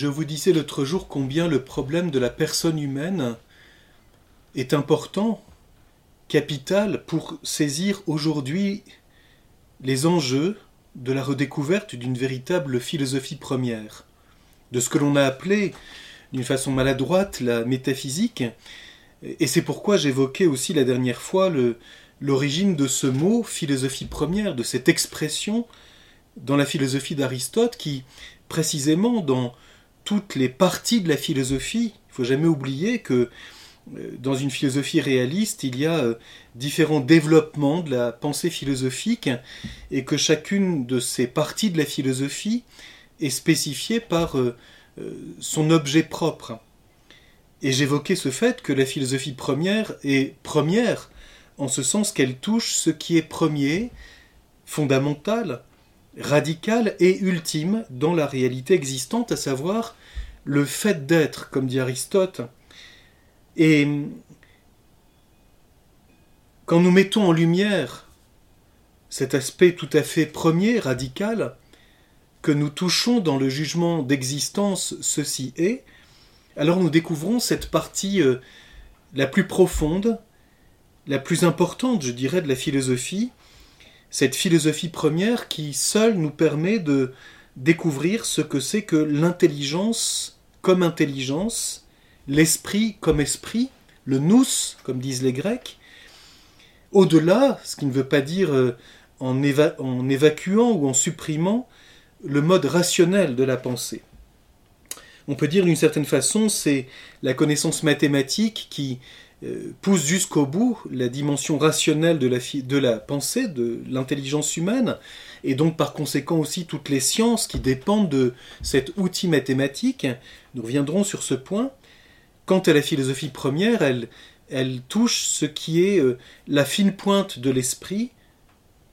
Je vous disais l'autre jour combien le problème de la personne humaine est important, capital, pour saisir aujourd'hui les enjeux de la redécouverte d'une véritable philosophie première, de ce que l'on a appelé d'une façon maladroite la métaphysique, et c'est pourquoi j'évoquais aussi la dernière fois l'origine de ce mot philosophie première, de cette expression dans la philosophie d'Aristote qui, précisément dans toutes les parties de la philosophie, il faut jamais oublier que euh, dans une philosophie réaliste, il y a euh, différents développements de la pensée philosophique et que chacune de ces parties de la philosophie est spécifiée par euh, son objet propre. Et j'évoquais ce fait que la philosophie première est première en ce sens qu'elle touche ce qui est premier, fondamental, radical et ultime dans la réalité existante, à savoir le fait d'être, comme dit Aristote. Et quand nous mettons en lumière cet aspect tout à fait premier, radical, que nous touchons dans le jugement d'existence, ceci est, alors nous découvrons cette partie euh, la plus profonde, la plus importante, je dirais, de la philosophie, cette philosophie première qui seule nous permet de découvrir ce que c'est que l'intelligence comme intelligence, l'esprit comme esprit, le nous, comme disent les Grecs, au-delà, ce qui ne veut pas dire euh, en, évacuant ou en supprimant le mode rationnel de la pensée. On peut dire d'une certaine façon, c'est la connaissance mathématique qui pousse jusqu'au bout la dimension rationnelle de la, de la pensée, de l'intelligence humaine, et donc par conséquent aussi toutes les sciences qui dépendent de cet outil mathématique. Nous reviendrons sur ce point. Quant à la philosophie première, elle, elle touche ce qui est euh, la fine pointe de l'esprit,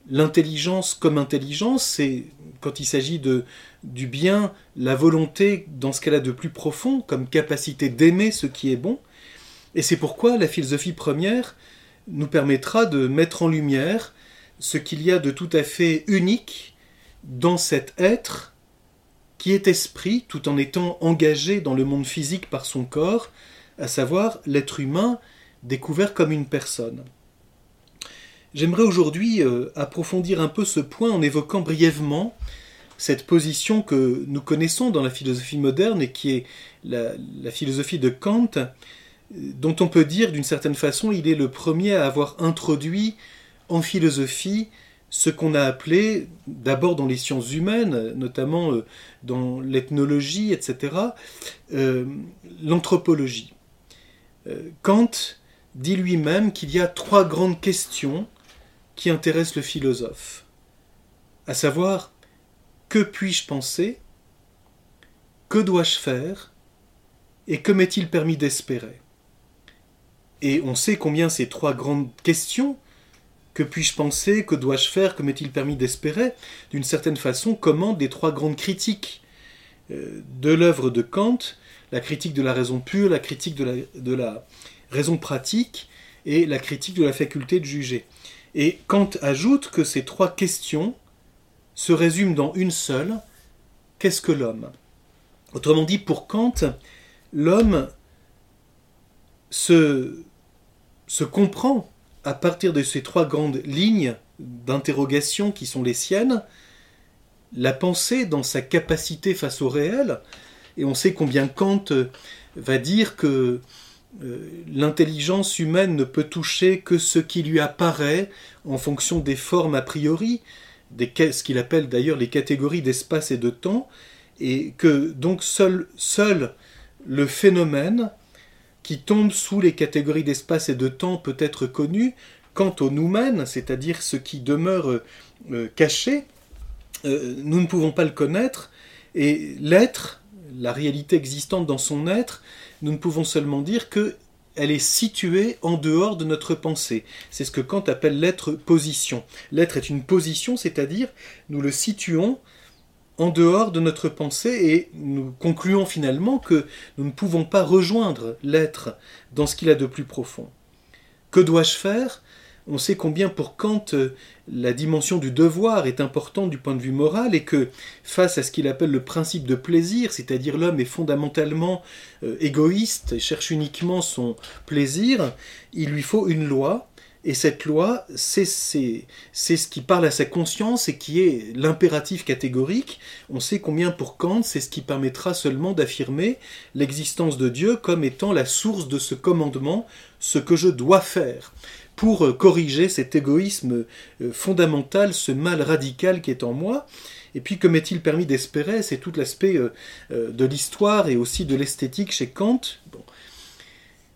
l'intelligence comme intelligence, c'est quand il s'agit de du bien, la volonté dans ce qu'elle a de plus profond, comme capacité d'aimer ce qui est bon, et c'est pourquoi la philosophie première nous permettra de mettre en lumière ce qu'il y a de tout à fait unique dans cet être qui est esprit tout en étant engagé dans le monde physique par son corps, à savoir l'être humain découvert comme une personne. J'aimerais aujourd'hui euh, approfondir un peu ce point en évoquant brièvement cette position que nous connaissons dans la philosophie moderne et qui est la, la philosophie de Kant, dont on peut dire d'une certaine façon il est le premier à avoir introduit en philosophie ce qu'on a appelé, d'abord dans les sciences humaines, notamment euh, dans l'ethnologie, etc., euh, l'anthropologie. Euh, Kant dit lui-même qu'il y a trois grandes questions qui intéressent le philosophe, à savoir que puis-je penser, que dois-je faire, et que m'est-il permis d'espérer? Et on sait combien ces trois grandes questions, que puis-je penser, que dois-je faire, que m'est-il permis d'espérer, d'une certaine façon commandent les trois grandes critiques euh, de l'œuvre de Kant, la critique de la raison pure, la critique de la, de la raison pratique et la critique de la faculté de juger. Et Kant ajoute que ces trois questions se résument dans une seule, qu'est-ce que l'homme? Autrement dit, pour Kant, l'homme se se comprend à partir de ces trois grandes lignes d'interrogation qui sont les siennes, la pensée dans sa capacité face au réel, et on sait combien Kant euh, va dire que euh, l'intelligence humaine ne peut toucher que ce qui lui apparaît en fonction des formes a priori, des, ce qu'il appelle d'ailleurs les catégories d'espace et de temps, et que donc seul, seul le phénomène qui tombe sous les catégories d'espace et de temps peut être connu, quant au nous-mêmes, c'est-à-dire ce qui demeure euh, euh, caché, euh, nous ne pouvons pas le connaître, et l'être, la réalité existante dans son être, nous ne pouvons seulement dire que elle est située en dehors de notre pensée. C'est ce que Kant appelle l'être position. L'être est une position, c'est-à-dire nous le situons en dehors de notre pensée et nous concluons finalement que nous ne pouvons pas rejoindre l'être dans ce qu'il a de plus profond. Que dois-je faire? On sait combien pour Kant euh, la dimension du devoir est importante du point de vue moral et que face à ce qu'il appelle le principe de plaisir, c'est-à-dire l'homme est fondamentalement euh, égoïste et cherche uniquement son plaisir, il lui faut une loi et cette loi, c'est ce qui parle à sa conscience et qui est l'impératif catégorique. On sait combien pour Kant, c'est ce qui permettra seulement d'affirmer l'existence de Dieu comme étant la source de ce commandement, ce que je dois faire, pour euh, corriger cet égoïsme euh, fondamental, ce mal radical qui est en moi. Et puis, que m'est-il permis d'espérer C'est tout l'aspect euh, de l'histoire et aussi de l'esthétique chez Kant.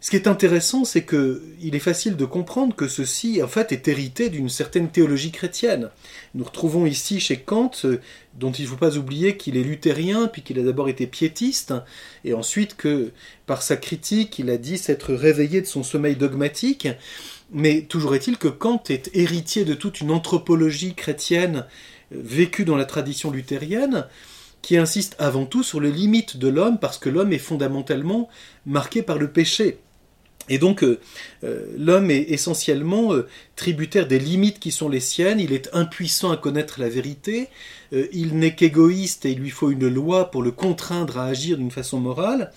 Ce qui est intéressant, c'est que il est facile de comprendre que ceci, en fait, est hérité d'une certaine théologie chrétienne. Nous retrouvons ici chez Kant, euh, dont il ne faut pas oublier qu'il est luthérien, puis qu'il a d'abord été piétiste, et ensuite que, par sa critique, il a dit s'être réveillé de son sommeil dogmatique. Mais toujours est-il que Kant est héritier de toute une anthropologie chrétienne euh, vécue dans la tradition luthérienne, qui insiste avant tout sur les limites de l'homme, parce que l'homme est fondamentalement marqué par le péché. Et donc euh, euh, l'homme est essentiellement euh, tributaire des limites qui sont les siennes, il est impuissant à connaître la vérité, il n'est qu'égoïste et il lui faut une loi pour le contraindre à agir d'une façon morale,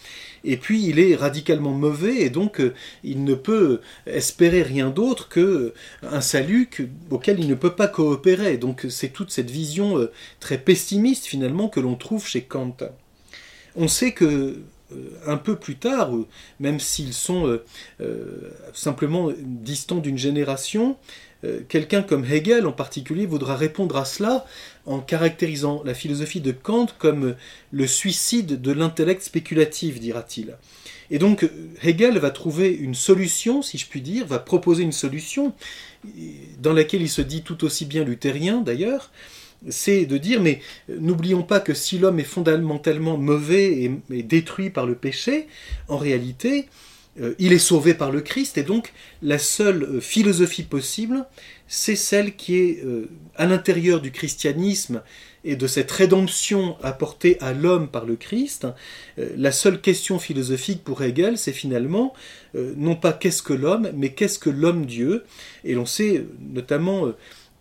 et puis il est radicalement mauvais et donc il ne peut espérer rien d'autre que un salut auquel il ne peut pas coopérer. Donc c'est toute cette vision très pessimiste finalement que l'on trouve chez Kant. On sait que un peu plus tard, même s'ils sont euh, euh, simplement distants d'une génération, quelqu'un comme Hegel en particulier voudra répondre à cela en caractérisant la philosophie de Kant comme le suicide de l'intellect spéculatif, dira-t-il. Et donc Hegel va trouver une solution, si je puis dire, va proposer une solution dans laquelle il se dit tout aussi bien luthérien d'ailleurs, c'est de dire, mais n'oublions pas que si l'homme est fondamentalement mauvais et, détruit par le péché, en réalité, euh, il est sauvé par le Christ, et donc la seule euh, philosophie possible, c'est celle qui est euh, à l'intérieur du christianisme et de cette rédemption apportée à l'homme par le Christ. la seule question philosophique pour Hegel, c'est finalement non pas qu'est-ce que l'homme, mais qu'est-ce que l'homme-dieu. Et l'on sait notamment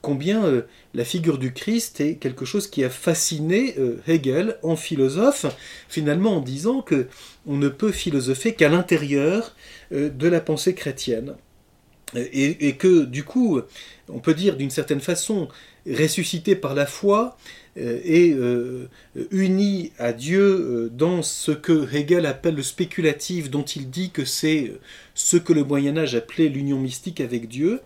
combien euh, la figure du Christ est quelque chose qui a fasciné euh, Hegel en philosophe, finalement en disant que on ne peut philosopher qu'à l'intérieur euh, de la pensée chrétienne. Et, que du coup, on peut dire d'une certaine façon, ressuscité par la foi et uni à Dieu dans ce que Hegel appelle le spéculatif, dont il dit que c'est ce que le Moyen Âge appelait l'union mystique avec Dieu,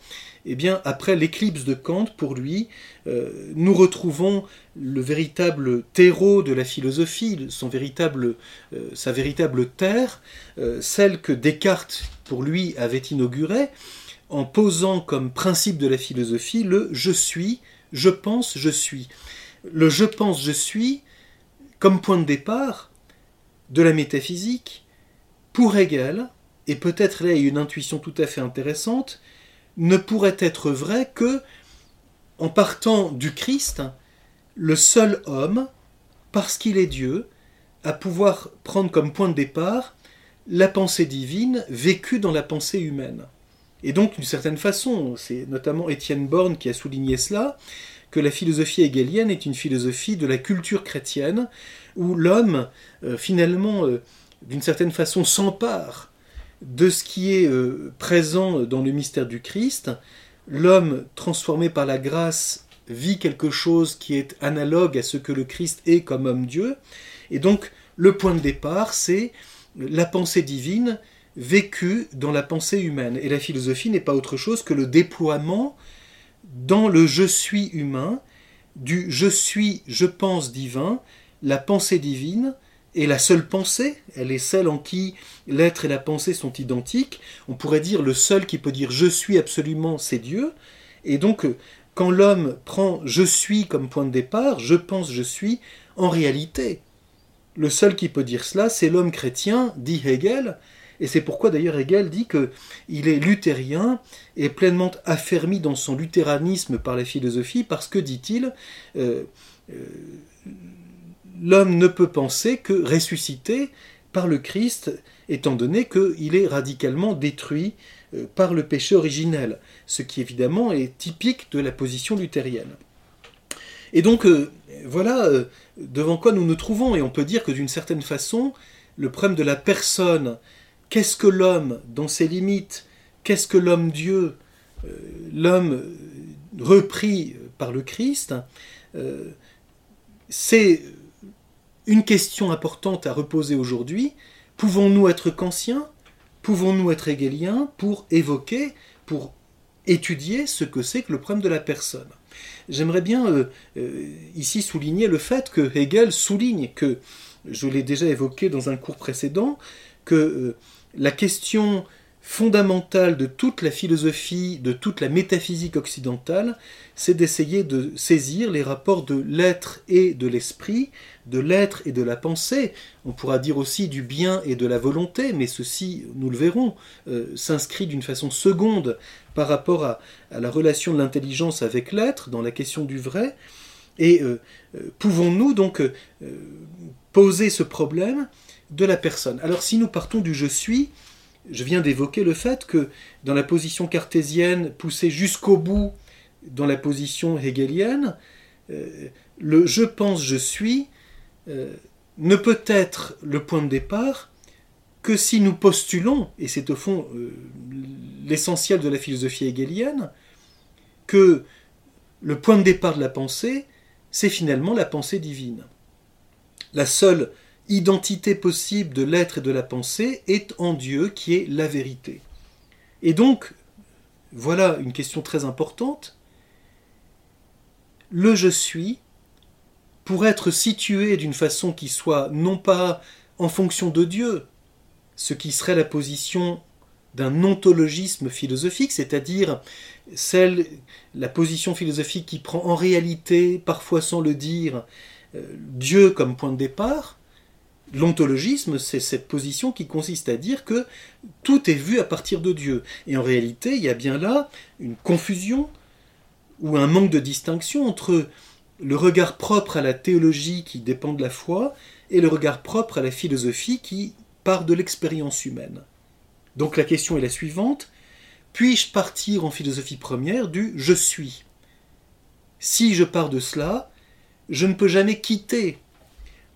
eh après l'éclipse de Kant, pour lui, euh, nous retrouvons le véritable terreau de la philosophie, euh, sa véritable terre, euh, celle que Descartes, pour lui, avait inaugurée, en posant comme principe de la philosophie le je suis, je pense, je suis. Le je pense, je suis, comme point de départ de la métaphysique, pour Hegel, et peut-être là il y a une intuition tout à fait intéressante, ne pourrait être vrai que en partant du Christ, le seul homme, parce qu'il est Dieu, à pouvoir prendre comme point de départ la pensée divine vécue dans la pensée humaine. Et donc, d'une certaine façon, c'est notamment Étienne Borne qui a souligné cela, que la philosophie hegelienne est une philosophie de la culture chrétienne, où l'homme, euh, finalement, euh, d'une certaine façon, s'empare de ce qui est euh, présent dans le mystère du Christ. L'homme transformé par la grâce vit quelque chose qui est analogue à ce que le Christ est comme homme-dieu. Et donc le point de départ, c'est la pensée divine vécue dans la pensée humaine. Et la philosophie n'est pas autre chose que le déploiement dans le je suis humain du je suis, je pense divin, la pensée divine, est la seule pensée, elle est celle en qui l'être et la pensée sont identiques. On pourrait dire le seul qui peut dire je suis absolument, c'est Dieu. Et donc, quand l'homme prend je suis comme point de départ, je pense, je suis, en réalité, le seul qui peut dire cela, c'est l'homme chrétien, dit Hegel, et c'est pourquoi d'ailleurs Hegel dit que il est luthérien et pleinement affermi dans son luthéranisme par la philosophie, parce que, dit-il, euh, euh, l'homme ne peut penser que ressuscité par le Christ, étant donné qu'il est radicalement détruit par le péché originel, ce qui évidemment est typique de la position luthérienne. Et donc voilà devant quoi nous nous trouvons, et on peut dire que d'une certaine façon, le problème de la personne, qu'est-ce que l'homme dans ses limites, qu'est-ce que l'homme-dieu, l'homme repris par le Christ, c'est une question importante à reposer aujourd'hui. Pouvons-nous être kantiens? Pouvons-nous être hegeliens pour évoquer, pour étudier ce que c'est que le problème de la personne? J'aimerais bien euh, euh, ici souligner le fait que Hegel souligne que, je l'ai déjà évoqué dans un cours précédent, que euh, la question fondamentale de toute la philosophie, de toute la métaphysique occidentale, c'est d'essayer de saisir les rapports de l'être et de l'esprit, de l'être et de la pensée, on pourra dire aussi du bien et de la volonté, mais ceci, nous le verrons, euh, s'inscrit d'une façon seconde par rapport à, la relation de l'intelligence avec l'être, dans la question du vrai, et euh, euh, pouvons-nous donc poser ce problème de la personne? Alors si nous partons du je suis, je viens d'évoquer le fait que dans la position cartésienne poussée jusqu'au bout dans la position hegelienne, euh, le je pense, je suis euh, ne peut être le point de départ que si nous postulons, et c'est au fond euh, l'essentiel de la philosophie hegelienne, que le point de départ de la pensée, c'est finalement la pensée divine. La seule identité possible de l'être et de la pensée est en Dieu qui est la vérité. Et donc, voilà une question très importante. Le je suis, pour être situé d'une façon qui soit non pas en fonction de Dieu, ce qui serait la position d'un ontologisme philosophique, c'est-à-dire celle, la position philosophique qui prend en réalité, parfois sans le dire, euh, Dieu comme point de départ, L'ontologisme, c'est cette position qui consiste à dire que tout est vu à partir de Dieu. Et en réalité, il y a bien là une confusion ou un manque de distinction entre le regard propre à la théologie qui dépend de la foi et le regard propre à la philosophie qui part de l'expérience humaine. Donc la question est la suivante. Puis-je partir en philosophie première du je suis Si je pars de cela, je ne peux jamais quitter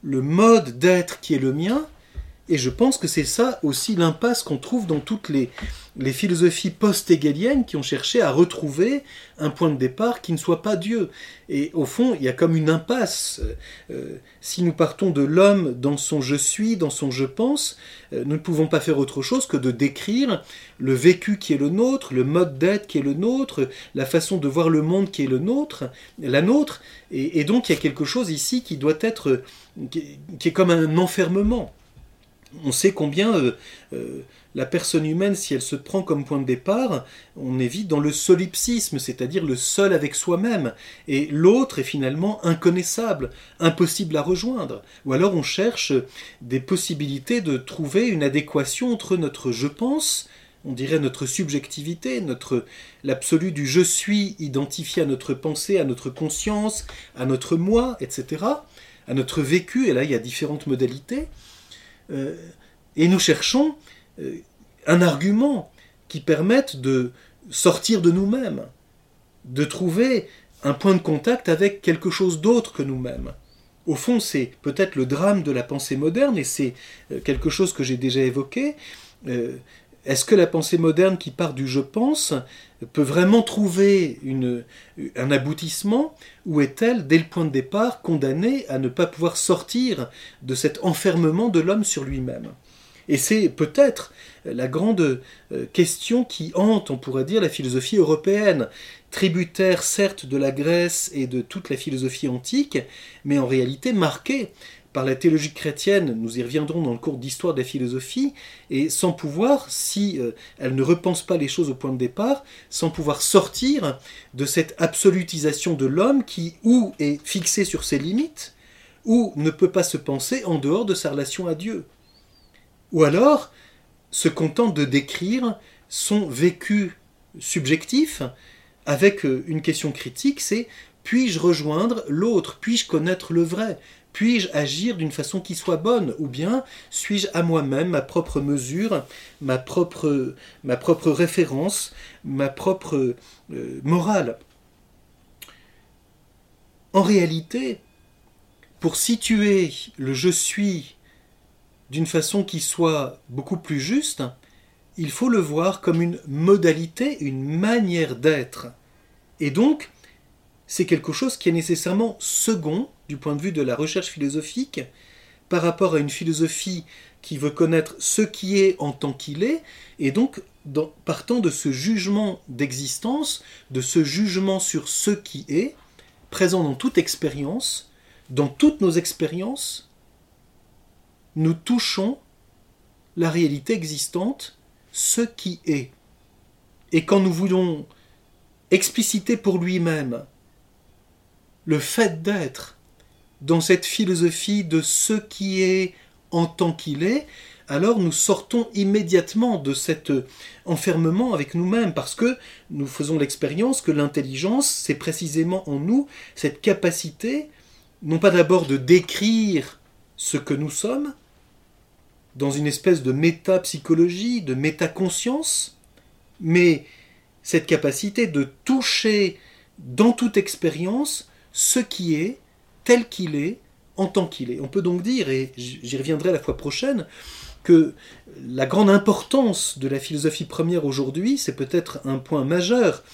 le mode d'être qui est le mien, et je pense que c'est ça aussi l'impasse qu'on trouve dans toutes les, philosophies post-hegeliennes qui ont cherché à retrouver un point de départ qui ne soit pas Dieu. Et au fond, il y a comme une impasse. Euh, si nous partons de l'homme dans son je suis, dans son je pense, euh, nous ne pouvons pas faire autre chose que de décrire le vécu qui est le nôtre, le mode d'être qui est le nôtre, la façon de voir le monde qui est le nôtre, la nôtre. Et, donc il y a quelque chose ici qui doit être, qui, est comme un enfermement. On sait combien euh, euh, la personne humaine, si elle se prend comme point de départ, on est vite dans le solipsisme, c'est-à-dire le seul avec soi-même, et l'autre est finalement inconnaissable, impossible à rejoindre. Ou alors on cherche des possibilités de trouver une adéquation entre notre je pense, on dirait notre subjectivité, notre l'absolu du je suis identifié à notre pensée, à notre conscience, à notre moi, etc., à notre vécu, et là il y a différentes modalités, euh, et nous cherchons euh, un argument qui permette de sortir de nous-mêmes, de trouver un point de contact avec quelque chose d'autre que nous-mêmes. Au fond, c'est peut-être le drame de la pensée moderne, et c'est euh, quelque chose que j'ai déjà évoqué. Est-ce que la pensée moderne qui part du je pense peut vraiment trouver un aboutissement ou est-elle, dès le point de départ, condamnée à ne pas pouvoir sortir de cet enfermement de l'homme sur lui-même. Et c'est peut-être la grande euh, question qui hante, on pourrait dire, la philosophie européenne, tributaire certes de la Grèce et de toute la philosophie antique, mais en réalité marquée par la théologie chrétienne, nous y reviendrons dans le cours d'histoire de la philosophie, et sans pouvoir, si euh, elle ne repense pas les choses au point de départ, sans pouvoir sortir de cette absolutisation de l'homme qui ou est fixé sur ses limites, ou ne peut pas se penser en dehors de sa relation à Dieu. Ou alors se contente de décrire son vécu subjectif avec euh, une question critique, c'est puis-je rejoindre l'autre? Puis-je connaître le vrai? Puis-je agir d'une façon qui soit bonne? Ou bien suis-je à moi-même ma propre mesure, ma propre, référence, ma propre euh, morale? En réalité, pour situer le je suis d'une façon qui soit beaucoup plus juste, il faut le voir comme une modalité, une manière d'être. Et donc, c'est quelque chose qui est nécessairement second du point de vue de la recherche philosophique par rapport à une philosophie qui veut connaître ce qui est en tant qu'il est, et donc partant de ce jugement d'existence, de ce jugement sur ce qui est, présent dans toute expérience, dans toutes nos expériences, nous touchons la réalité existante, ce qui est. Et quand nous voulons expliciter pour lui-même le fait d'être dans cette philosophie de ce qui est en tant qu'il est, alors nous sortons immédiatement de cet enfermement avec nous-mêmes, parce que nous faisons l'expérience que l'intelligence, c'est précisément en nous cette capacité, non pas d'abord de décrire ce que nous sommes, dans une espèce de métapsychologie, de métaconscience, mais cette capacité de toucher dans toute expérience ce qui est, tel qu'il est, en tant qu'il est. On peut donc dire, et j'y reviendrai la fois prochaine, que la grande importance de la philosophie première aujourd'hui, c'est peut-être un point majeur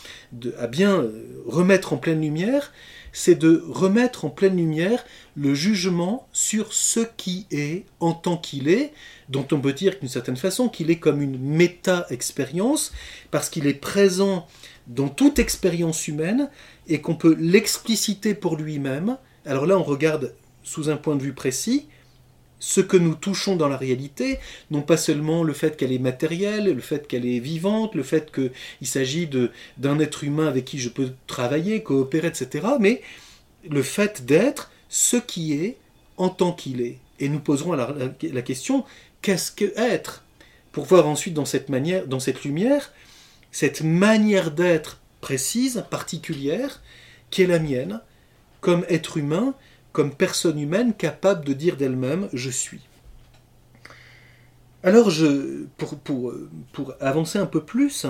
à bien euh, remettre en pleine lumière, c'est de remettre en pleine lumière le jugement sur ce qui est en tant qu'il est, dont on peut dire d'une certaine façon qu'il est comme une méta-expérience, parce qu'il est présent dans toute expérience humaine et qu'on peut l'expliciter pour lui-même. Alors là, on regarde sous un point de vue précis ce que nous touchons dans la réalité, non pas seulement le fait qu'elle est matérielle, le fait qu'elle est vivante, le fait qu'il s'agit d'un être humain avec qui je peux travailler, coopérer, etc., mais le fait d'être ce qui est en tant qu'il est. Et nous poserons la, la question, qu'est-ce que être? Pour voir ensuite dans cette manière, dans cette lumière, cette manière d'être précise, particulière, qui est la mienne, comme être humain, comme personne humaine capable de dire d'elle-même je suis. Alors, je, pour, pour, avancer un peu plus,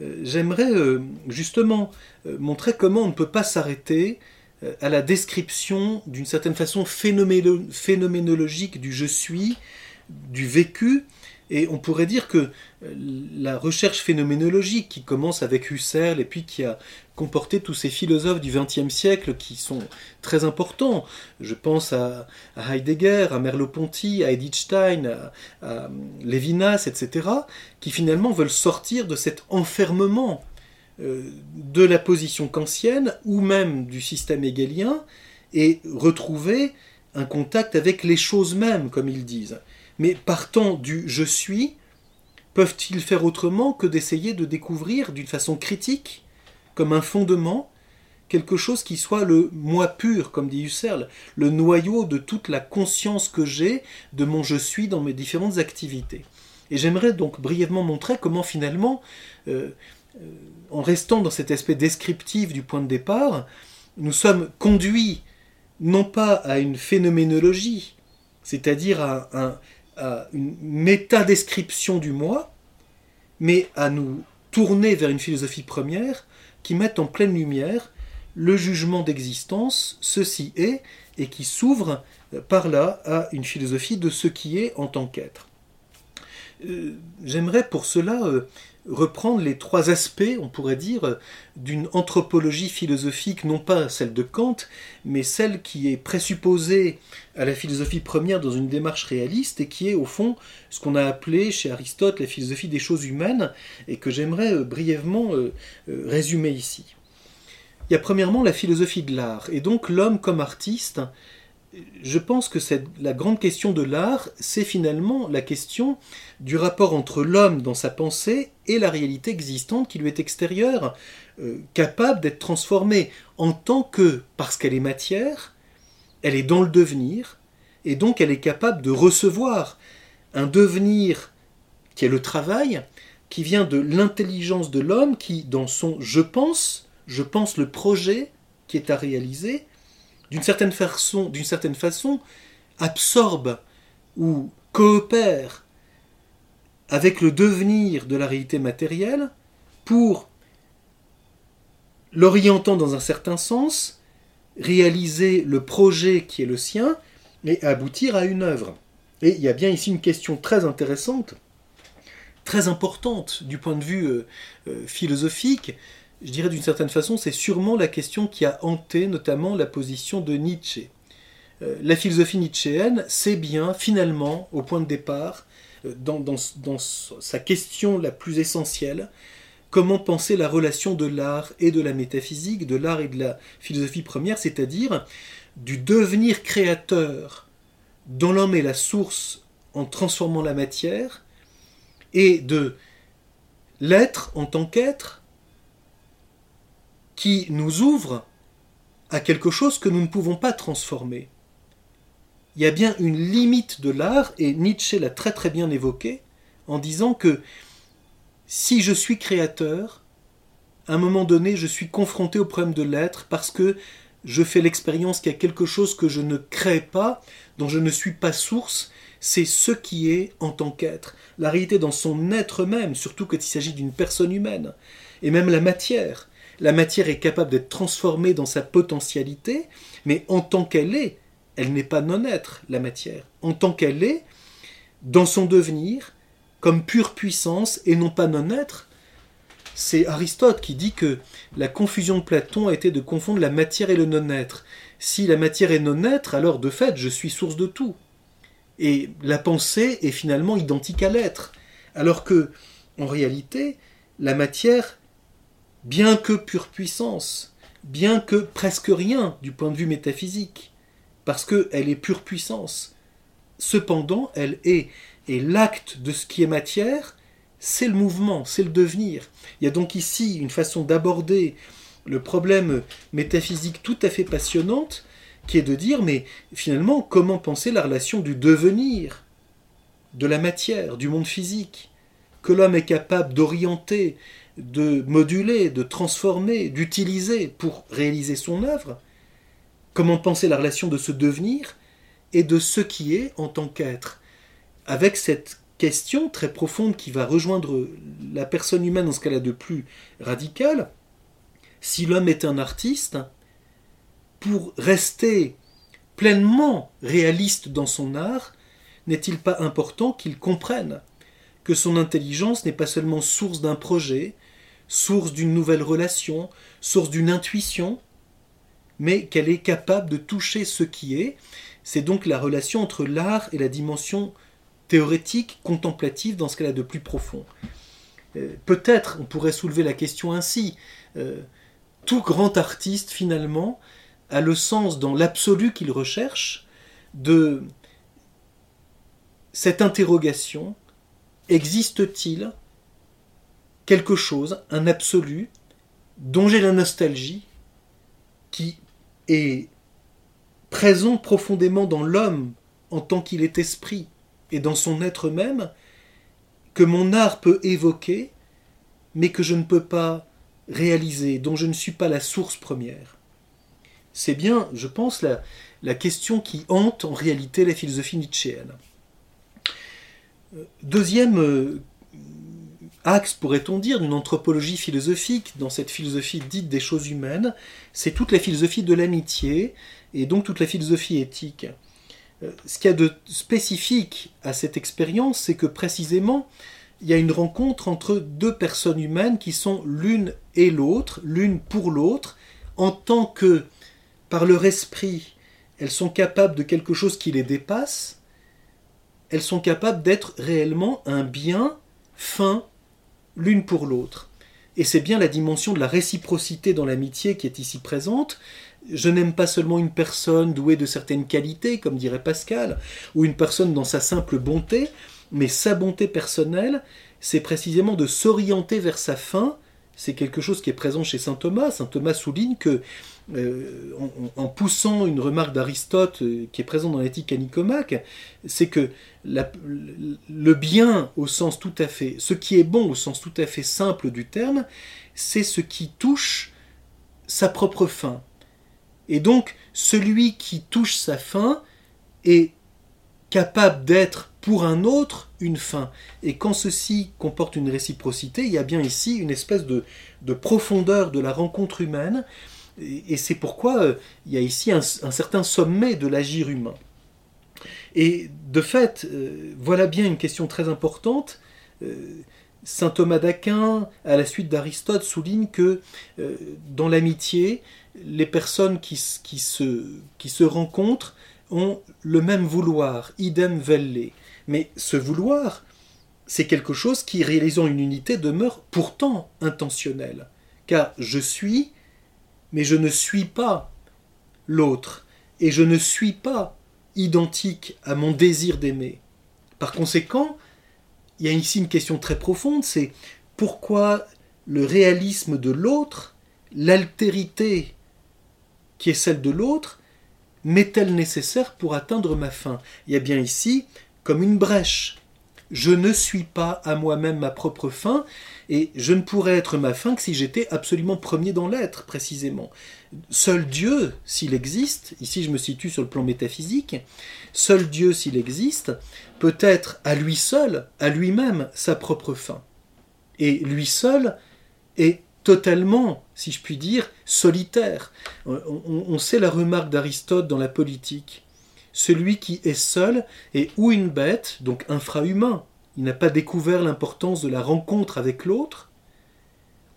euh, j'aimerais euh, justement euh, montrer comment on ne peut pas s'arrêter à la description d'une certaine façon phénoménologique du je suis, du vécu, et on pourrait dire que euh, la recherche phénoménologique qui commence avec Husserl et puis qui a comporté tous ces philosophes du XXe siècle qui sont très importants. Je pense à, Heidegger, à Merleau-Ponty, à Edith Stein, à, Lévinas, etc., qui finalement veulent sortir de cet enfermement euh, de la position kantienne ou même du système hegelien et retrouver un contact avec les choses mêmes, comme ils disent. Mais partant du je suis, peuvent-ils faire autrement que d'essayer de découvrir d'une façon critique, comme un fondement, quelque chose qui soit le moi pur, comme dit Husserl, le noyau de toute la conscience que j'ai de mon je suis dans mes différentes activités. Et j'aimerais donc brièvement montrer comment finalement, euh, euh, en restant dans cet aspect descriptif du point de départ, nous sommes conduits non pas à une phénoménologie, c'est-à-dire à un, une métadescription du moi, mais à nous tourner vers une philosophie première qui mette en pleine lumière le jugement d'existence, ceci est, et qui s'ouvre euh, par là à une philosophie de ce qui est en tant qu'être. Euh, j'aimerais pour cela euh, reprendre les trois aspects, on pourrait dire, d'une anthropologie philosophique, non pas celle de Kant, mais celle qui est présupposée à la philosophie première dans une démarche réaliste et qui est au fond ce qu'on a appelé chez Aristote la philosophie des choses humaines et que j'aimerais euh, brièvement euh, euh, résumer ici. Il y a premièrement la philosophie de l'art et donc l'homme comme artiste je pense que la grande question de l'art, c'est finalement la question du rapport entre l'homme dans sa pensée et la réalité existante qui lui est extérieure, euh, capable d'être transformée en tant que, parce qu'elle est matière, elle est dans le devenir, et donc elle est capable de recevoir un devenir qui est le travail, qui vient de l'intelligence de l'homme, qui, dans son je pense, je pense le projet qui est à réaliser, d'une certaine façon, absorbe ou coopère avec le devenir de la réalité matérielle pour, l'orientant dans un certain sens, réaliser le projet qui est le sien et aboutir à une œuvre. Et il y a bien ici une question très intéressante, très importante du point de vue euh, euh, philosophique. Je dirais d'une certaine façon, c'est sûrement la question qui a hanté notamment la position de Nietzsche. Euh, la philosophie nietzschéenne, c'est bien finalement, au point de départ, dans, dans, sa question la plus essentielle, comment penser la relation de l'art et de la métaphysique, de l'art et de la philosophie première, c'est-à-dire du devenir créateur dont l'homme est la source en transformant la matière, et de l'être en tant qu'être qui nous ouvre à quelque chose que nous ne pouvons pas transformer. Il y a bien une limite de l'art, et Nietzsche l'a très très bien évoqué, en disant que si je suis créateur, à un moment donné, je suis confronté au problème de l'être parce que je fais l'expérience qu'il y a quelque chose que je ne crée pas, dont je ne suis pas source, c'est ce qui est en tant qu'être. La réalité dans son être même, surtout quand il s'agit d'une personne humaine, et même la matière. La matière est capable d'être transformée dans sa potentialité, mais en tant qu'elle est, elle n'est pas non-être, la matière. En tant qu'elle est, dans son devenir, comme pure puissance et non pas non-être, c'est Aristote qui dit que la confusion de Platon a été de confondre la matière et le non-être. Si la matière est non-être, alors de fait, je suis source de tout. Et la pensée est finalement identique à l'être. Alors que, en réalité, la matière, bien que pure puissance, bien que presque rien du point de vue métaphysique, parce qu'elle est pure puissance, cependant, elle est, et l'acte de ce qui est matière, c'est le mouvement, c'est le devenir. Il y a donc ici une façon d'aborder le problème métaphysique tout à fait passionnante, qui est de dire, mais finalement, comment penser la relation du devenir, de la matière, du monde physique, que l'homme est capable d'orienter, de moduler, de transformer, d'utiliser pour réaliser son œuvre Comment penser la relation de ce devenir et de ce qui est en tant qu'être Avec cette question très profonde qui va rejoindre la personne humaine dans ce qu'elle a de plus radical. Si l'homme est un artiste, pour rester pleinement réaliste dans son art, n'est-il pas important qu'il comprenne que son intelligence n'est pas seulement source d'un projet, source d'une nouvelle relation, source d'une intuition, mais qu'elle est capable de toucher ce qui est. C'est donc la relation entre l'art et la dimension théorétique, contemplative, dans ce qu'elle a de plus profond. Euh, peut-être on pourrait soulever la question ainsi. Euh, tout grand artiste, finalement, a le sens dans l'absolu qu'il recherche de cette interrogation existe-t-il quelque chose, un absolu, dont j'ai la nostalgie, qui est présent profondément dans l'homme en tant qu'il est esprit, et dans son être même que mon art peut évoquer, mais que je ne peux pas réaliser, dont je ne suis pas la source première? C'est bien, je pense, la, question qui hante en réalité la philosophie nietzschéenne. Deuxième euh, axe, pourrait-on dire, d'une anthropologie philosophique dans cette philosophie dite des choses humaines, c'est toute la philosophie de l'amitié et donc toute la philosophie éthique. Euh, ce qu'il y a de spécifique à cette expérience, c'est que précisément, il y a une rencontre entre deux personnes humaines qui sont l'une et l'autre, l'une pour l'autre, en tant que, par leur esprit, elles sont capables de quelque chose qui les dépasse, elles sont capables d'être réellement un bien fin l'une pour l'autre. Et c'est bien la dimension de la réciprocité dans l'amitié qui est ici présente, je n'aime pas seulement une personne douée de certaines qualités, comme dirait Pascal, ou une personne dans sa simple bonté, mais sa bonté personnelle, c'est précisément de s'orienter vers sa fin. C'est quelque chose qui est présent chez saint Thomas. Saint Thomas souligne que, euh, en, poussant une remarque d'Aristote euh, qui est présente dans l'éthique à c'est que le bien au sens tout à fait, ce qui est bon au sens tout à fait simple du terme, c'est ce qui touche sa propre fin. Et donc, celui qui touche sa fin est capable d'être pour un autre une fin. Et quand ceci comporte une réciprocité, il y a bien ici une espèce de, profondeur de la rencontre humaine, et, c'est pourquoi euh, il y a ici un, certain sommet de l'agir humain. Et de fait, euh, voilà bien une question très importante. Euh, Saint Thomas d'Aquin, à la suite d'Aristote, souligne que dans l'amitié, les personnes qui, se, qui se rencontrent ont le même vouloir, idem velle. Mais ce vouloir, c'est quelque chose qui, réalisant une unité, demeure pourtant intentionnel. Car je suis, mais je ne suis pas l'autre, et je ne suis pas identique à mon désir d'aimer. Par conséquent, il y a ici une question très profonde, c'est pourquoi le réalisme de l'autre, l'altérité qui est celle de l'autre, m'est-elle nécessaire pour atteindre ma fin? Il y a bien ici comme une brèche. Je ne suis pas à moi-même ma propre fin, et je ne pourrais être ma fin que si j'étais absolument premier dans l'être, précisément. Seul Dieu, s'il existe, ici je me situe sur le plan métaphysique, seul Dieu, s'il existe, peut être à lui seul, à lui-même, sa propre fin. Et lui seul est totalement, si je puis dire, solitaire. On, sait la remarque d'Aristote dans la politique. Celui qui est seul est ou une bête, donc infrahumain, il n'a pas découvert l'importance de la rencontre avec l'autre,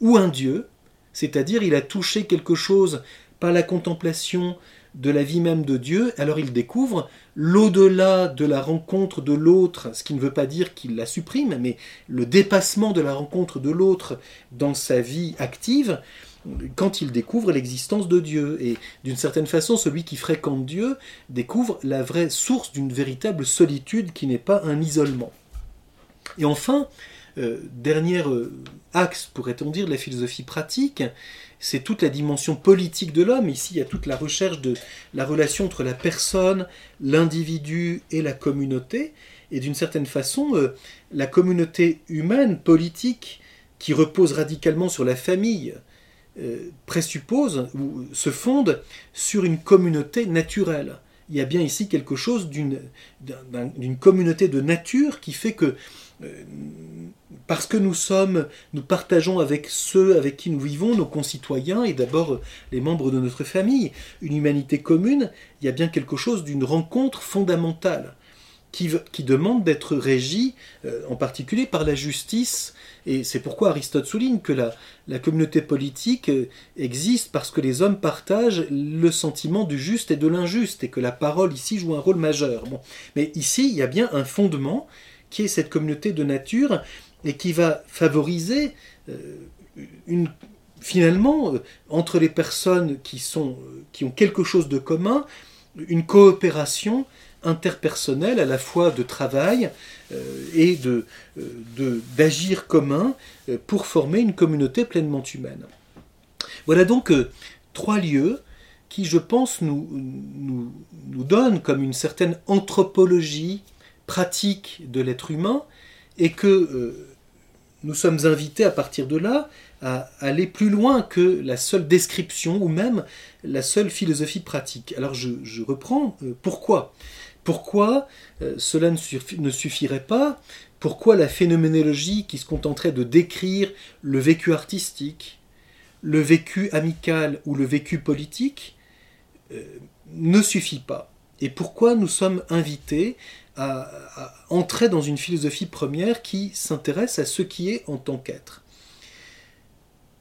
ou un dieu, c'est-à-dire il a touché quelque chose par la contemplation de la vie même de Dieu, alors il découvre l'au-delà de la rencontre de l'autre, ce qui ne veut pas dire qu'il la supprime, mais le dépassement de la rencontre de l'autre dans sa vie active, quand il découvre l'existence de Dieu. Et d'une certaine façon, celui qui fréquente Dieu découvre la vraie source d'une véritable solitude qui n'est pas un isolement. Et enfin, euh, dernier euh, axe, pourrait-on dire, de la philosophie pratique, c'est toute la dimension politique de l'homme. Ici, il y a toute la recherche de la relation entre la personne, l'individu et la communauté. Et d'une certaine façon, euh, la communauté humaine, politique, qui repose radicalement sur la famille, présuppose ou se fonde sur une communauté naturelle. Il y a bien ici quelque chose d'une communauté de nature qui fait que parce que nous sommes, nous partageons avec ceux avec qui nous vivons, nos concitoyens et d'abord les membres de notre famille, une humanité commune, il y a bien quelque chose d'une rencontre fondamentale qui, demande d'être régie euh, en particulier par la justice. Et c'est pourquoi Aristote souligne que la, la communauté politique euh, existe parce que les hommes partagent le sentiment du juste et de l'injuste et que la parole ici joue un rôle majeur. Bon. Mais ici, il y a bien un fondement qui est cette communauté de nature et qui va favoriser euh, finalement, euh, entre les personnes euh, qui ont quelque chose de commun, une coopération interpersonnelle à la fois de travail et de, d'agir commun pour former une communauté pleinement humaine. Voilà donc trois lieux qui, je pense, nous, nous, nous donnent comme une certaine anthropologie pratique de l'être humain et que euh, nous sommes invités à partir de là à aller plus loin que la seule description ou même la seule philosophie pratique. Alors je, reprends euh, pourquoi? Pourquoi euh, cela ne, suffirait pas? Pourquoi la phénoménologie qui se contenterait de décrire le vécu artistique, le vécu amical ou le vécu politique ne suffit pas? Et pourquoi nous sommes invités à, entrer dans une philosophie première qui s'intéresse à ce qui est en tant qu'être.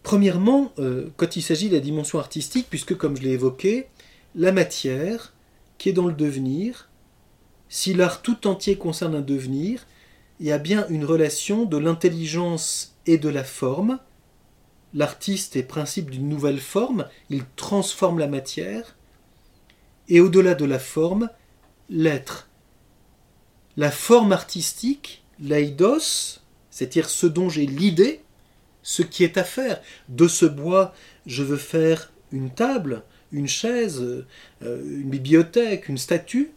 Premièrement, euh, quand il s'agit de la dimension artistique, puisque comme je l'ai évoqué, la matière qui est dans le devenir, si l'art tout entier concerne un devenir, il y a bien une relation de l'intelligence et de la forme. L'artiste est principe d'une nouvelle forme, il transforme la matière, et au-delà de la forme, l'être la forme artistique, l'aidos, c'est-à-dire ce dont j'ai l'idée, ce qui est à faire. De ce bois, je veux faire une table, une chaise, euh, une bibliothèque, une statue.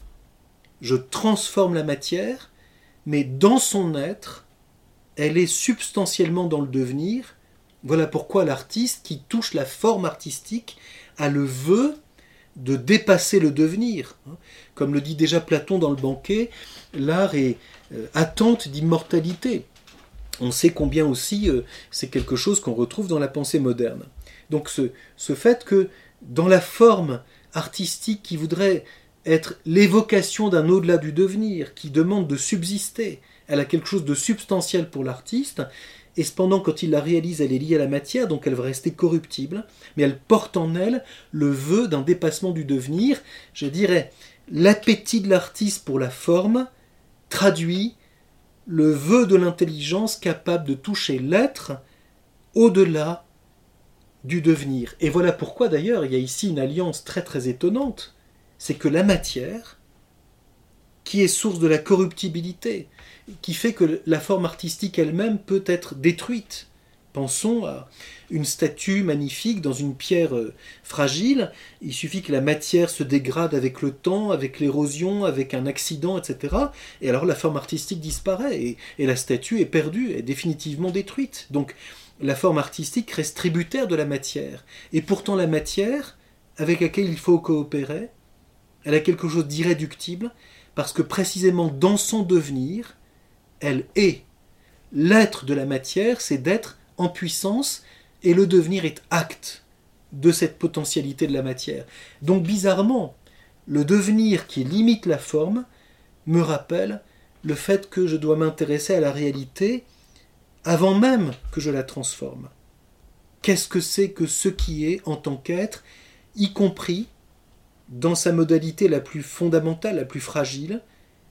Je transforme la matière, mais dans son être, elle est substantiellement dans le devenir. Voilà pourquoi l'artiste qui touche la forme artistique a le vœu de dépasser le devenir. Comme le dit déjà Platon dans le banquet, l'art est euh, attente d'immortalité. On sait combien aussi euh, c'est quelque chose qu'on retrouve dans la pensée moderne. Donc ce, ce fait que dans la forme artistique qui voudrait être l'évocation d'un au-delà du devenir, qui demande de subsister, elle a quelque chose de substantiel pour l'artiste, et cependant quand il la réalise, elle est liée à la matière, donc elle va rester corruptible, mais elle porte en elle le vœu d'un dépassement du devenir, je dirais, l'appétit de l'artiste pour la forme traduit le vœu de l'intelligence capable de toucher l'être au-delà du devenir. Et voilà pourquoi d'ailleurs il y a ici une alliance très très étonnante, c'est que la matière, qui est source de la corruptibilité, qui fait que la forme artistique elle-même peut être détruite. Pensons à une statue magnifique dans une pierre euh, fragile. Il suffit que la matière se dégrade avec le temps, avec l'érosion, avec un accident, etc. Et alors la forme artistique disparaît et, et, la statue est perdue, est définitivement détruite. Donc la forme artistique reste tributaire de la matière. Et pourtant la matière, avec laquelle il faut coopérer, elle a quelque chose d'irréductible, parce que précisément dans son devenir, elle est. L'être de la matière, c'est d'être en puissance, et le devenir est acte de cette potentialité de la matière. Donc bizarrement, le devenir qui limite la forme me rappelle le fait que je dois m'intéresser à la réalité avant même que je la transforme. Qu'est-ce que c'est que ce qui est en tant qu'être, y compris dans sa modalité la plus fondamentale, la plus fragile,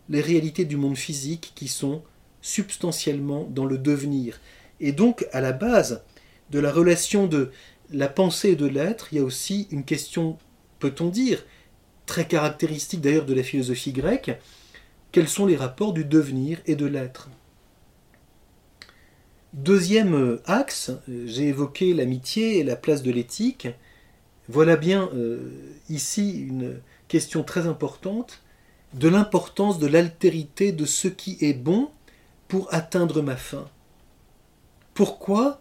les réalités du monde physique qui sont substantiellement dans le devenir. Et donc, à la base de la relation de la pensée et de l'être, il y a aussi une question, peut-on dire, très caractéristique d'ailleurs de la philosophie grecque, quels sont les rapports du devenir et de l'être? Deuxième axe, j'ai évoqué l'amitié et la place de l'éthique. Voilà bien euh, ici une question très importante de l'importance de l'altérité de ce qui est bon pour atteindre ma fin. Pourquoi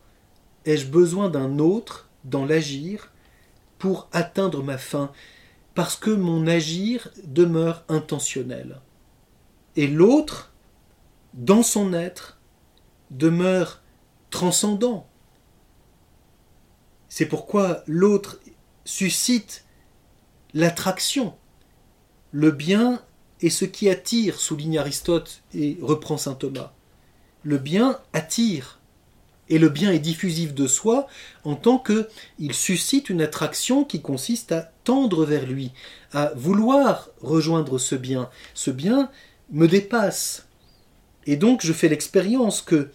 ai-je besoin d'un autre dans l'agir pour atteindre ma fin? Parce que mon agir demeure intentionnel. Et l'autre, dans son être, demeure transcendant. C'est pourquoi l'autre suscite l'attraction. Le bien est ce qui attire, souligne Aristote et reprend saint Thomas. Le bien attire. Et le bien est diffusif de soi en tant que il suscite une attraction qui consiste à tendre vers lui, à vouloir rejoindre ce bien. Ce bien me dépasse. Et donc je fais l'expérience que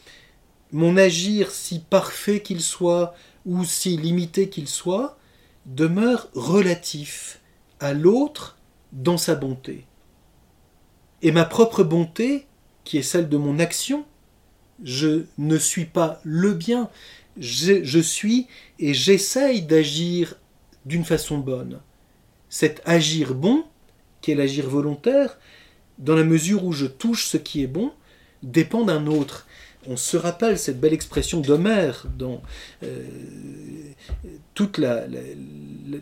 mon agir, si parfait qu'il soit ou si limité qu'il soit, demeure relatif à l'autre dans sa bonté. Et ma propre bonté, qui est celle de mon action, je ne suis pas le bien, je, suis et j'essaye d'agir d'une façon bonne. Cet agir bon, qui est l'agir volontaire, dans la mesure où je touche ce qui est bon, dépend d'un autre. On se rappelle cette belle expression d'Homère dans euh, toute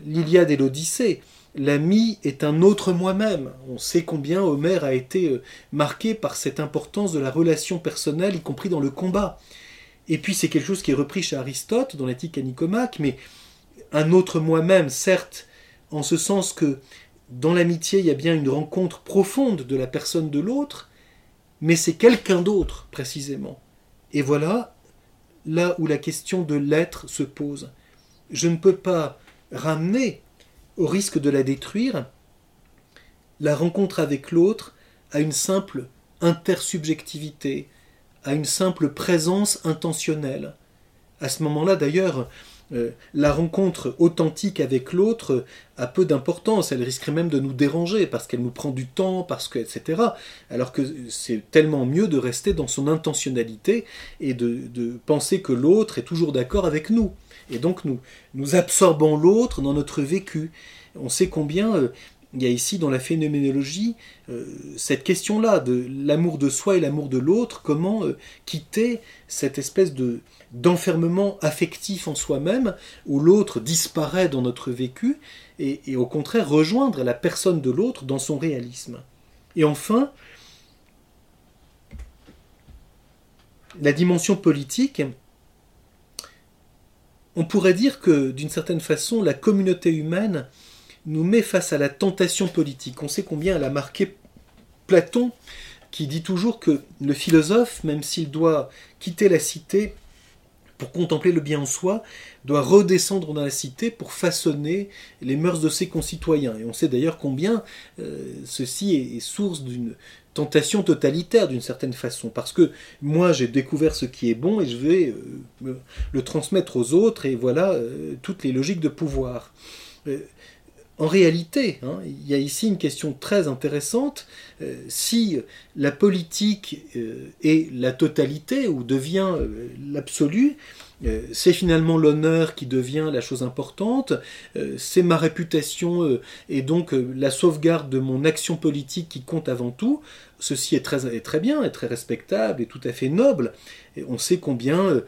l'Iliade et l'Odyssée l'ami est un autre moi-même. On sait combien Homère a été euh, marqué par cette importance de la relation personnelle, y compris dans le combat. Et puis c'est quelque chose qui est repris chez Aristote dans l'éthique à Nicomaque, mais un autre moi-même, certes, en ce sens que dans l'amitié, il y a bien une rencontre profonde de la personne de l'autre, mais c'est quelqu'un d'autre, précisément. Et voilà là où la question de l'être se pose. Je ne peux pas ramener au risque de la détruire, la rencontre avec l'autre a une simple intersubjectivité, à une simple présence intentionnelle. À ce moment-là, d'ailleurs, euh, la rencontre authentique avec l'autre a peu d'importance, elle risquerait même de nous déranger parce qu'elle nous prend du temps, parce que etc. Alors que c'est tellement mieux de rester dans son intentionnalité et de penser que l'autre est toujours d'accord avec nous. Et donc nous, nous absorbons l'autre dans notre vécu. On sait combien euh, il y a ici dans la phénoménologie euh, cette question-là de l'amour de soi et l'amour de l'autre, comment euh, quitter cette espèce de d'enfermement affectif en soi-même où l'autre disparaît dans notre vécu et, au contraire rejoindre la personne de l'autre dans son réalisme. Et enfin, la dimension politique, on pourrait dire que d'une certaine façon la communauté humaine nous met face à la tentation politique. On sait combien elle a marqué Platon, qui dit toujours que le philosophe, même s'il doit quitter la cité pour contempler le bien en soi, doit redescendre dans la cité pour façonner les mœurs de ses concitoyens. Et on sait d'ailleurs combien euh, ceci est, source d'une tentation totalitaire d'une certaine façon, parce que moi j'ai découvert ce qui est bon et je vais euh, le transmettre aux autres, et voilà euh, toutes les logiques de pouvoir. En réalité, hein, il y a ici une question très intéressante. Euh, si la politique euh, est la totalité ou devient euh, l'absolu, c'est finalement l'honneur qui devient la chose importante, c'est ma réputation et donc la sauvegarde de mon action politique qui compte avant tout. Ceci est très, bien, est très respectable et tout à fait noble. On sait combien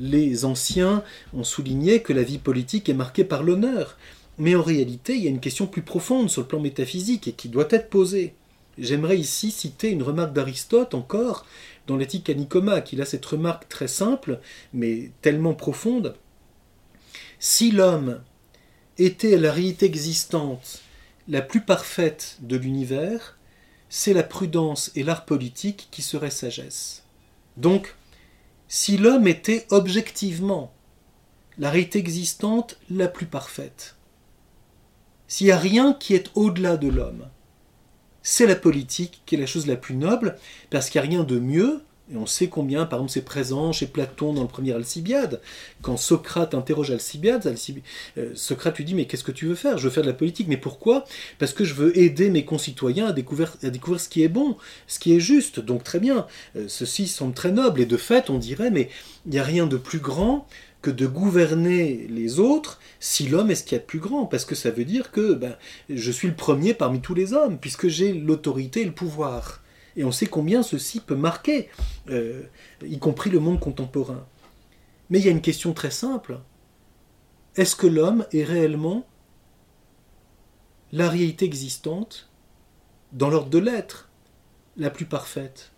les anciens ont souligné que la vie politique est marquée par l'honneur. Mais en réalité, il y a une question plus profonde sur le plan métaphysique et qui doit être posée. J'aimerais ici citer une remarque d'Aristote encore dans l'éthique à Nicoma, qui a cette remarque très simple, mais tellement profonde. Si l'homme était la réalité existante la plus parfaite de l'univers, c'est la prudence et l'art politique qui seraient sagesse. Donc, si l'homme était objectivement la réalité existante la plus parfaite, s'il n'y a rien qui est au-delà de l'homme, c'est la politique qui est la chose la plus noble, parce qu'il n'y a rien de mieux, et on sait combien, par exemple, c'est présent chez Platon dans le premier Alcibiade. Quand Socrate interroge Alcibiade, euh, Socrate lui dit Mais qu'est-ce que tu veux faire? Je veux faire de la politique. Mais pourquoi? Parce que je veux aider mes concitoyens à découvrir, ce qui est bon, ce qui est juste. Donc très bien, euh, ceci semble très noble. Et de fait, on dirait Mais il n'y a rien de plus grand que de gouverner les autres si l'homme est ce qu'il y a de plus grand, parce que ça veut dire que ben, je suis le premier parmi tous les hommes, puisque j'ai l'autorité et le pouvoir. Et on sait combien ceci peut marquer, euh, y compris le monde contemporain. Mais il y a une question très simple. Est-ce que l'homme est réellement la réalité existante dans l'ordre de l'être, la plus parfaite?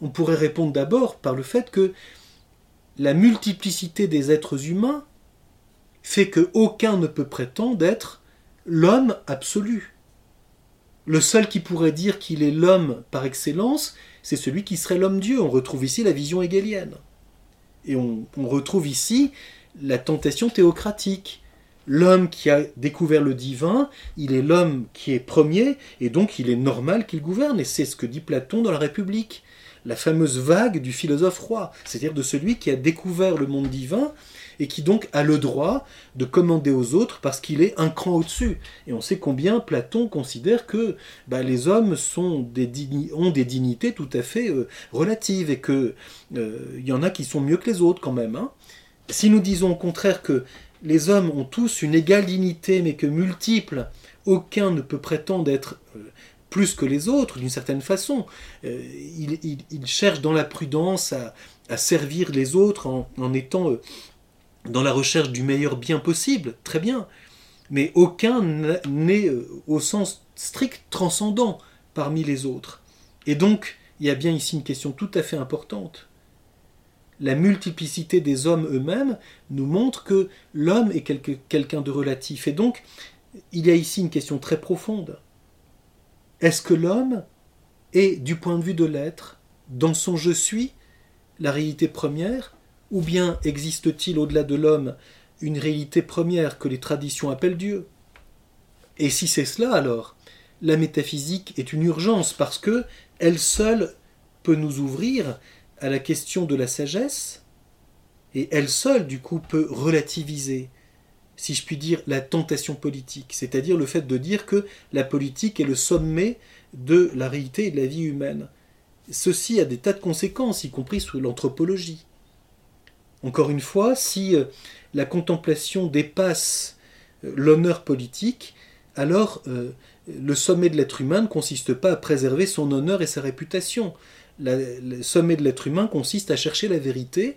On pourrait répondre d'abord par le fait que la multiplicité des êtres humains fait que aucun ne peut prétendre être l'homme absolu. Le seul qui pourrait dire qu'il est l'homme par excellence, c'est celui qui serait l'homme Dieu. On retrouve ici la vision hegelienne. Et on retrouve ici la tentation théocratique. L'homme qui a découvert le divin, il est l'homme qui est premier, et donc il est normal qu'il gouverne. Et c'est ce que dit Platon dans la République la fameuse vague du philosophe roi, c'est-à-dire de celui qui a découvert le monde divin et qui donc a le droit de commander aux autres parce qu'il est un cran au-dessus. Et on sait combien Platon considère que bah, les hommes ont des dignités tout à fait euh, relatives et qu'il euh, y en a qui sont mieux que les autres quand même. Hein. Si nous disons au contraire que les hommes ont tous une égale dignité mais que multiples, aucun ne peut prétendre être euh, plus que les autres, d'une certaine façon. Euh, il, cherche dans la prudence à, servir les autres en, étant euh, dans la recherche du meilleur bien possible, très bien. Mais aucun n'est euh, au sens strict transcendant parmi les autres. Et donc, il y a bien ici une question tout à fait importante. La multiplicité des hommes eux-mêmes nous montre que l'homme est quelqu'un de relatif. Et donc, il y a ici une question très profonde. Est-ce que l'homme est, du point de vue de l'être, dans son je suis, la réalité première, ou bien existe-t-il au-delà de l'homme une réalité première que les traditions appellent Dieu? Et si c'est cela alors, la métaphysique est une urgence parce que elle seule peut nous ouvrir à la question de la sagesse, et elle seule du coup peut relativiser si je puis dire, la tentation politique, c'est-à-dire le fait de dire que la politique est le sommet de la réalité et de la vie humaine. Ceci a des tas de conséquences, y compris sur l'anthropologie. Encore une fois, si euh, la contemplation dépasse euh, l'honneur politique, alors euh, le sommet de l'être humain ne consiste pas à préserver son honneur et sa réputation. le sommet de l'être humain consiste à chercher la vérité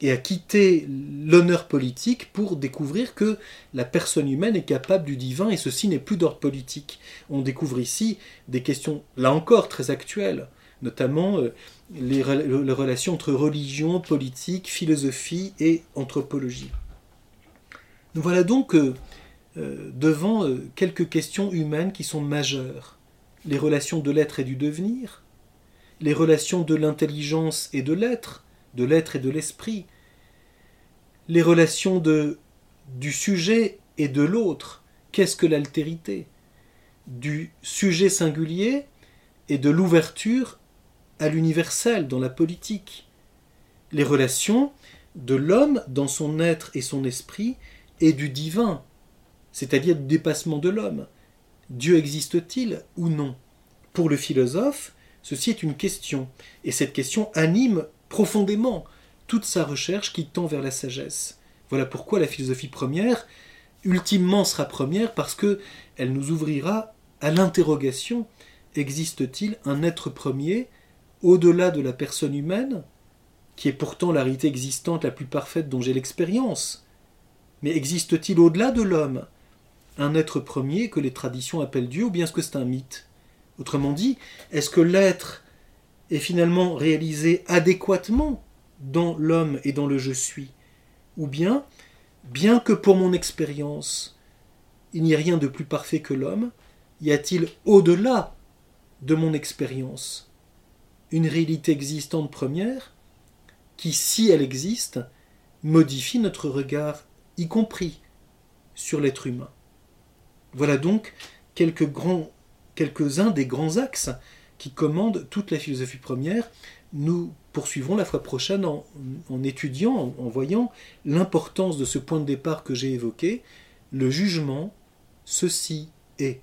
et à quitter l'honneur politique pour découvrir que la personne humaine est capable du divin et ceci n'est plus d'ordre politique. On découvre ici des questions, là encore, très actuelles, notamment euh, les, relations entre religion, politique, philosophie et anthropologie. Nous voilà donc euh, euh, devant quelques questions humaines qui sont majeures. Les relations de l'être et du devenir, les relations de l'intelligence et de l'être, de l'être et de l'esprit, les relations de, du sujet et de l'autre. Qu'est-ce que l'altérité? Du sujet singulier et de l'ouverture à l'universel dans la politique. Les relations de l'homme dans son être et son esprit et du divin, c'est-à-dire du dépassement de l'homme. Dieu existe-t-il ou non? Pour le philosophe, ceci est une question, et cette question anime profondément toute sa recherche qui tend vers la sagesse. Voilà pourquoi la philosophie première, ultimement sera première parce que elle nous ouvrira à l'interrogation. Existe-t-il un être premier au-delà de la personne humaine, qui est pourtant la réalité existante la plus parfaite dont j'ai l'expérience? Mais existe-t-il au-delà de l'homme un être premier que les traditions appellent Dieu ou bien est-ce que c'est un mythe? Autrement dit, est-ce que l'être est finalement réalisé adéquatement dans l'homme et dans le je suis Ou bien, bien que pour mon expérience, il n'y ait rien de plus parfait que l'homme, y a-t-il au-delà de mon expérience une réalité existante première qui, si elle existe, modifie notre regard, y compris sur l'être humain. Voilà donc quelques grands, quelques-uns des grands axes qui commandent toute la philosophie première. Nous poursuivrons la fois prochaine en, étudiant, en, voyant l'importance de ce point de départ que j'ai évoqué, le jugement, ceci est.